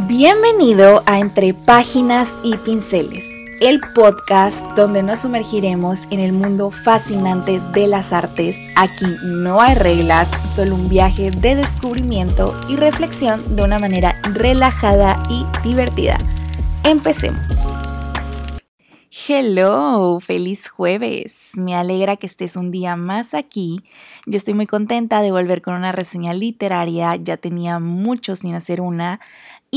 Bienvenido a Entre Páginas y Pinceles, el podcast donde nos sumergiremos en el mundo fascinante de las artes. Aquí no hay reglas, solo un viaje de descubrimiento y reflexión de una manera relajada y divertida. Empecemos. Hello, feliz jueves. Me alegra que estés un día más aquí. Yo estoy muy contenta de volver con una reseña literaria. Ya tenía mucho sin hacer una.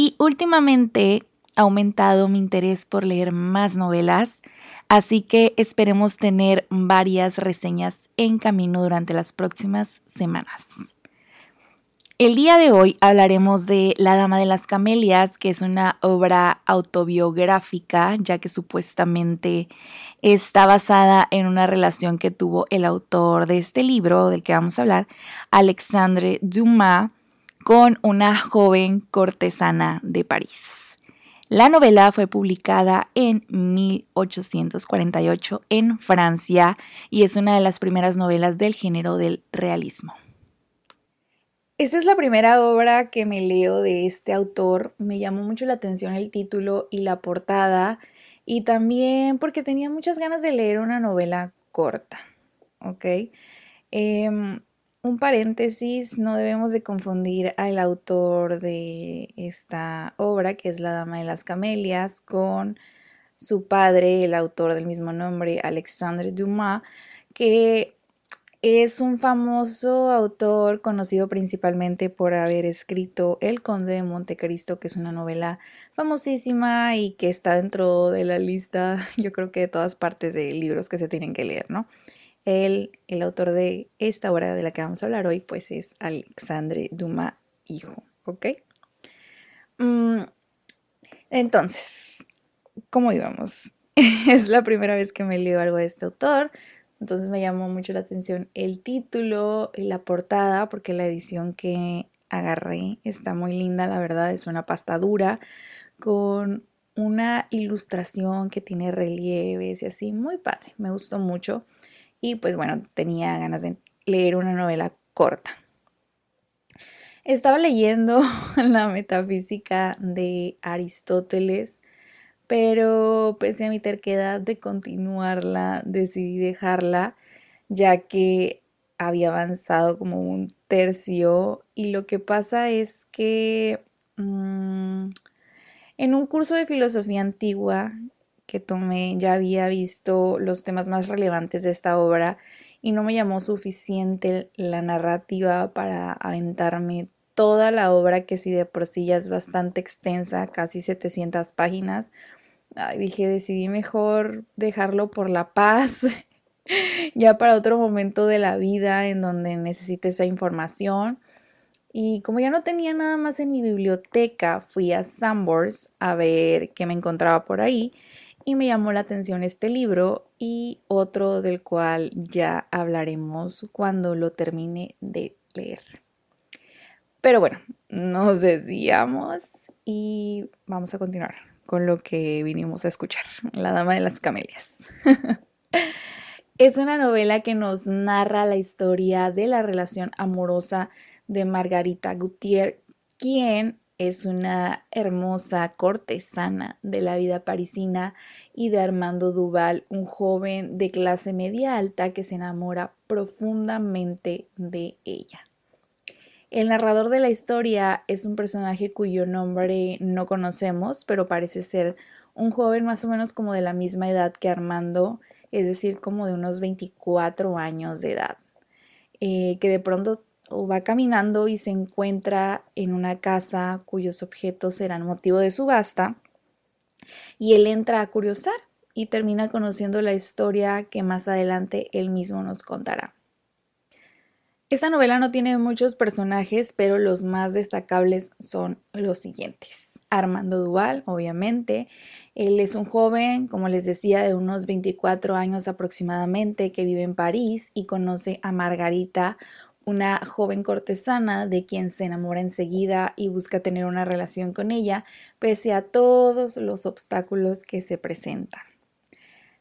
Y últimamente ha aumentado mi interés por leer más novelas, así que esperemos tener varias reseñas en camino durante las próximas semanas. El día de hoy hablaremos de La Dama de las Camelias, que es una obra autobiográfica, ya que supuestamente está basada en una relación que tuvo el autor de este libro del que vamos a hablar, Alexandre Dumas, con una joven cortesana de París. La novela fue publicada en 1848 en Francia y es una de las primeras novelas del género del realismo. Esta es la primera obra que me leo de este autor. Me llamó mucho la atención el título y la portada y también porque tenía muchas ganas de leer una novela corta. ¿Ok? Em, un paréntesis, no debemos de confundir al autor de esta obra, que es La Dama de las Camelias, con su padre, el autor del mismo nombre, Alexandre Dumas, que es un famoso autor conocido principalmente por haber escrito El Conde de Montecristo, que es una novela famosísima y que está dentro de la lista, yo creo que de todas partes de libros que se tienen que leer, ¿no? El, autor de esta obra de la que vamos a hablar hoy, pues es Alexandre Dumas, hijo, ¿ok? Mm, entonces, ¿cómo íbamos? es la primera vez que me leo algo de este autor, entonces me llamó mucho la atención el título la portada, porque la edición que agarré está muy linda, la verdad, es una pasta dura con una ilustración que tiene relieves y así, muy padre, me gustó mucho. Y pues bueno, tenía ganas de leer una novela corta. Estaba leyendo la metafísica de Aristóteles, pero pese a mi terquedad de continuarla, decidí dejarla, ya que había avanzado como un tercio y lo que pasa es que mm, en un curso de filosofía antigua que tomé ya había visto los temas más relevantes de esta obra y no me llamó suficiente la narrativa para aventarme toda la obra que si de por sí ya es bastante extensa, casi 700 páginas. dije, decidí mejor dejarlo por la paz, ya para otro momento de la vida en donde necesite esa información. Y como ya no tenía nada más en mi biblioteca, fui a Sambors a ver qué me encontraba por ahí y me llamó la atención este libro y otro del cual ya hablaremos cuando lo termine de leer. Pero bueno, nos desviamos y vamos a continuar con lo que vinimos a escuchar, La Dama de las Camelias. es una novela que nos narra la historia de la relación amorosa de Margarita Gutiérrez, quien es una hermosa cortesana de la vida parisina y de Armando Duval, un joven de clase media alta que se enamora profundamente de ella. El narrador de la historia es un personaje cuyo nombre no conocemos, pero parece ser un joven más o menos como de la misma edad que Armando, es decir, como de unos 24 años de edad, eh, que de pronto va caminando y se encuentra en una casa cuyos objetos serán motivo de subasta y él entra a curiosar y termina conociendo la historia que más adelante él mismo nos contará. Esta novela no tiene muchos personajes, pero los más destacables son los siguientes. Armando Duval, obviamente. Él es un joven, como les decía, de unos 24 años aproximadamente, que vive en París y conoce a Margarita, una joven cortesana de quien se enamora enseguida y busca tener una relación con ella, pese a todos los obstáculos que se presentan.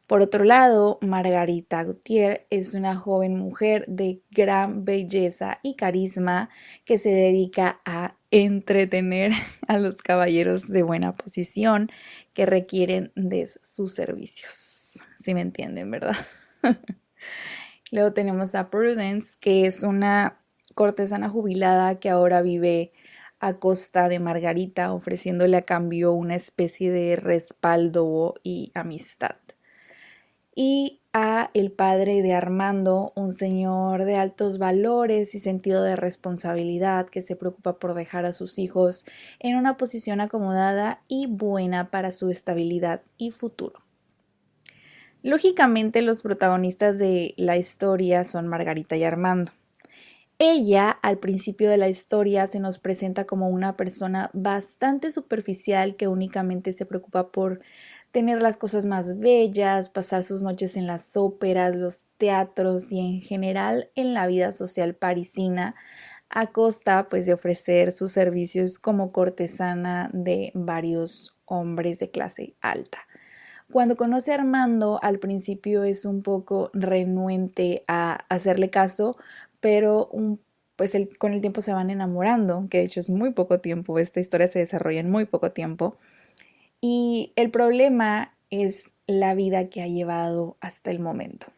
Por otro lado, Margarita Gutiérrez es una joven mujer de gran belleza y carisma que se dedica a entretener a los caballeros de buena posición que requieren de sus servicios. Si me entienden, ¿verdad? Luego tenemos a Prudence, que es una cortesana jubilada que ahora vive a costa de Margarita, ofreciéndole a cambio una especie de respaldo y amistad. Y a el padre de Armando, un señor de altos valores y sentido de responsabilidad que se preocupa por dejar a sus hijos en una posición acomodada y buena para su estabilidad y futuro. Lógicamente los protagonistas de la historia son Margarita y Armando. Ella, al principio de la historia, se nos presenta como una persona bastante superficial que únicamente se preocupa por tener las cosas más bellas, pasar sus noches en las óperas, los teatros y en general en la vida social parisina, a costa pues de ofrecer sus servicios como cortesana de varios hombres de clase alta. Cuando conoce a Armando, al principio es un poco renuente a hacerle caso, pero pues con el tiempo se van enamorando, que de hecho es muy poco tiempo, esta historia se desarrolla en muy poco tiempo. Y el problema es la vida que ha llevado hasta el momento.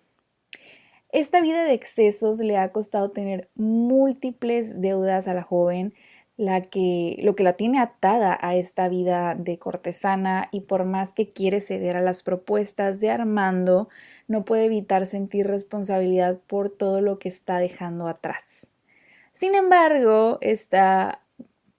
Esta vida de excesos le ha costado tener múltiples deudas a la joven, la que, lo que la tiene atada a esta vida de cortesana y por más que quiere ceder a las propuestas de Armando, no puede evitar sentir responsabilidad por todo lo que está dejando atrás. Sin embargo, esta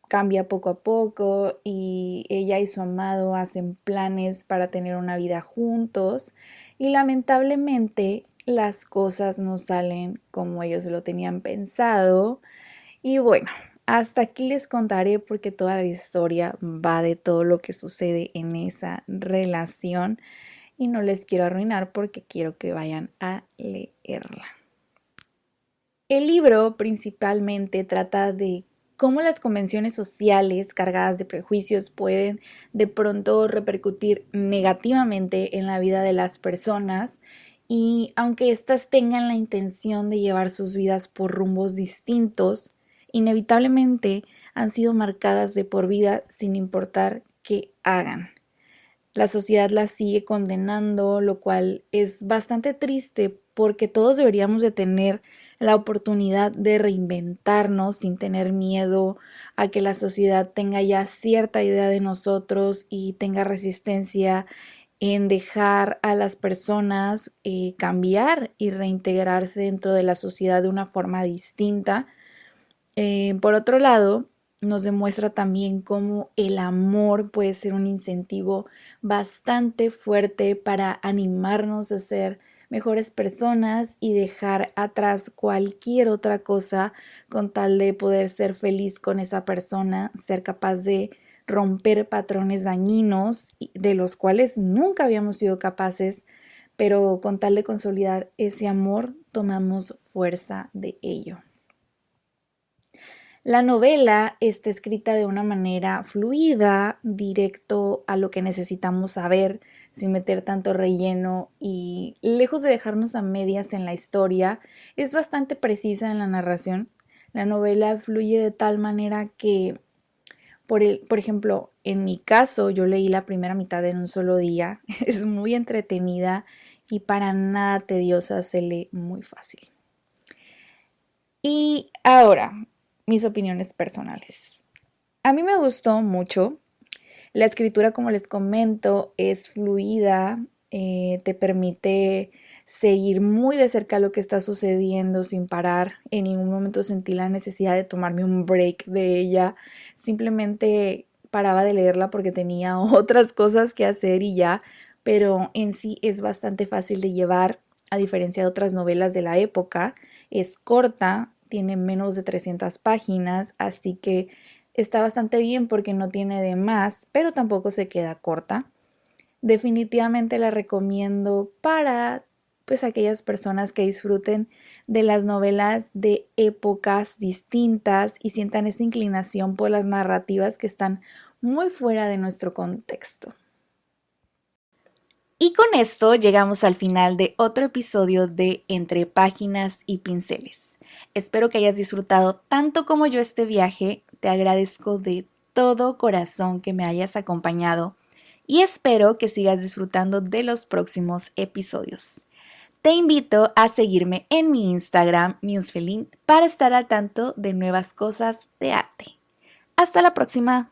cambia poco a poco y ella y su amado hacen planes para tener una vida juntos y lamentablemente las cosas no salen como ellos lo tenían pensado y bueno, hasta aquí les contaré porque toda la historia va de todo lo que sucede en esa relación y no les quiero arruinar porque quiero que vayan a leerla. El libro principalmente trata de cómo las convenciones sociales cargadas de prejuicios pueden de pronto repercutir negativamente en la vida de las personas y aunque éstas tengan la intención de llevar sus vidas por rumbos distintos, inevitablemente han sido marcadas de por vida sin importar qué hagan. La sociedad las sigue condenando, lo cual es bastante triste porque todos deberíamos de tener la oportunidad de reinventarnos sin tener miedo a que la sociedad tenga ya cierta idea de nosotros y tenga resistencia en dejar a las personas eh, cambiar y reintegrarse dentro de la sociedad de una forma distinta eh, por otro lado, nos demuestra también cómo el amor puede ser un incentivo bastante fuerte para animarnos a ser mejores personas y dejar atrás cualquier otra cosa con tal de poder ser feliz con esa persona, ser capaz de romper patrones dañinos de los cuales nunca habíamos sido capaces, pero con tal de consolidar ese amor tomamos fuerza de ello. La novela está escrita de una manera fluida, directo a lo que necesitamos saber, sin meter tanto relleno y lejos de dejarnos a medias en la historia, es bastante precisa en la narración. La novela fluye de tal manera que, por, el, por ejemplo, en mi caso, yo leí la primera mitad en un solo día, es muy entretenida y para nada tediosa, se lee muy fácil. Y ahora, mis opiniones personales. A mí me gustó mucho. La escritura, como les comento, es fluida, eh, te permite seguir muy de cerca lo que está sucediendo sin parar. En ningún momento sentí la necesidad de tomarme un break de ella. Simplemente paraba de leerla porque tenía otras cosas que hacer y ya, pero en sí es bastante fácil de llevar, a diferencia de otras novelas de la época. Es corta, tiene menos de 300 páginas, así que está bastante bien porque no tiene de más, pero tampoco se queda corta. Definitivamente la recomiendo para pues aquellas personas que disfruten de las novelas de épocas distintas y sientan esa inclinación por las narrativas que están muy fuera de nuestro contexto. Y con esto llegamos al final de otro episodio de Entre Páginas y Pinceles. Espero que hayas disfrutado tanto como yo este viaje, te agradezco de todo corazón que me hayas acompañado y espero que sigas disfrutando de los próximos episodios. Te invito a seguirme en mi Instagram, Musefelin, para estar al tanto de nuevas cosas de arte. Hasta la próxima.